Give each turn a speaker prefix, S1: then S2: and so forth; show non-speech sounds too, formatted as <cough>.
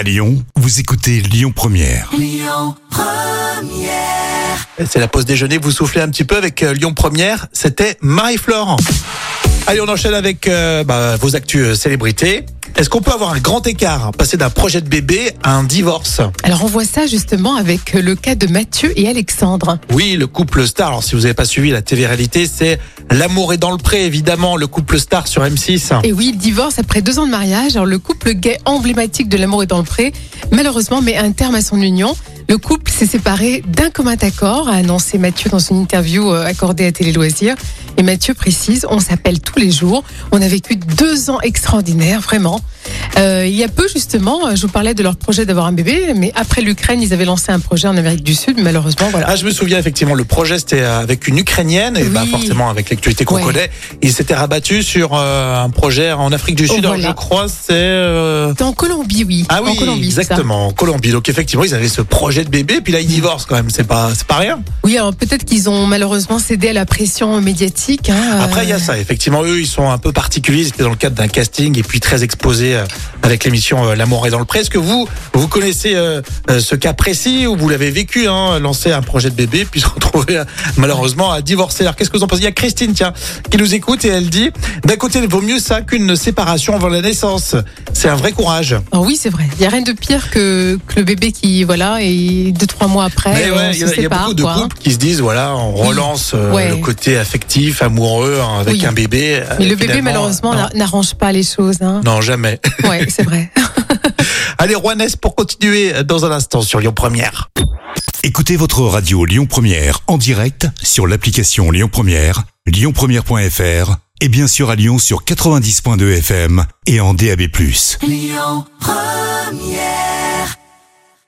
S1: À Lyon, vous écoutez Lyon Première.
S2: C'est la pause déjeuner, vous soufflez un petit peu avec euh, Lyon Première, c'était Marie-Flore. Allez, on enchaîne avec euh, bah, vos actus euh, célébrités. Est-ce qu'on peut avoir un grand écart, passer d'un projet de bébé à un divorce
S3: Alors on voit ça justement avec le cas de Mathieu et Alexandre.
S2: Oui, le couple star. Alors si vous n'avez pas suivi la TV-réalité, c'est L'amour est dans le pré, évidemment, le couple star sur M6.
S3: Et oui, divorce après deux ans de mariage. Alors le couple gay emblématique de l'amour est dans le pré, malheureusement met un terme à son union. Le couple s'est séparé d'un commun accord, a annoncé Mathieu dans une interview euh, accordée à Télé Loisirs. Et Mathieu précise, on s'appelle tous les jours. On a vécu deux ans extraordinaires, vraiment. Euh, il y a peu justement, euh, je vous parlais de leur projet d'avoir un bébé, mais après l'Ukraine, ils avaient lancé un projet en Amérique du Sud. Malheureusement, voilà.
S2: Ah, je me souviens effectivement, le projet c'était avec une Ukrainienne, et bah
S3: Oui.
S2: forcément avec l'actualité qu'on
S3: Ouais.
S2: connaît, ils s'étaient rabattus sur euh, un projet en Afrique du Sud.
S3: Oh,
S2: Alors,
S3: voilà.
S2: je crois c'est euh,
S3: C'était en Colombie, oui.
S2: ah oui,
S3: en Colombie,
S2: exactement, en Colombie. Donc effectivement, ils avaient ce projet de bébé, puis là ils divorcent quand même. C'est pas, pas rien.
S3: Oui, alors peut-être qu'ils ont malheureusement cédé à la pression médiatique. hein,
S2: Après, il y a
S3: euh,
S2: ça. Effectivement, eux, ils sont un peu particuliers. Ils étaient dans le cadre d'un casting et puis très exposés euh, avec l'émission euh, L'amour est dans le pré. Est-ce que vous, vous connaissez euh, euh, ce cas précis où vous l'avez vécu, hein, lancer un projet de bébé <laughs> puis se retrouver malheureusement à divorcer? Alors, qu'est-ce que vous en pensez? Il y a Christine, tiens, qui nous écoute et elle dit d'un côté, il vaut mieux ça qu'une séparation avant la naissance. C'est un vrai courage.
S3: Ah oui, c'est vrai. Il n'y a rien de pire que, que le bébé qui, voilà, et deux, trois mois après, on
S2: il y,
S3: se
S2: a- y beaucoup de
S3: quoi,
S2: couples qui se disent voilà, on relance euh,
S3: Ouais.
S2: le côté affectif, amoureux hein, avec
S3: Oui.
S2: un bébé.
S3: Mais le bébé, malheureusement, n'arrange pas les choses. Hein.
S2: Non, jamais.
S3: Ouais, c'est vrai. <laughs>
S2: Allez, Juanes, pour continuer dans un instant sur Lyon Première.
S1: Écoutez votre radio Lyon Première en direct sur l'application Lyon Première, lyonpremière.fr et bien sûr à Lyon sur 90.2 FM et en DAB+.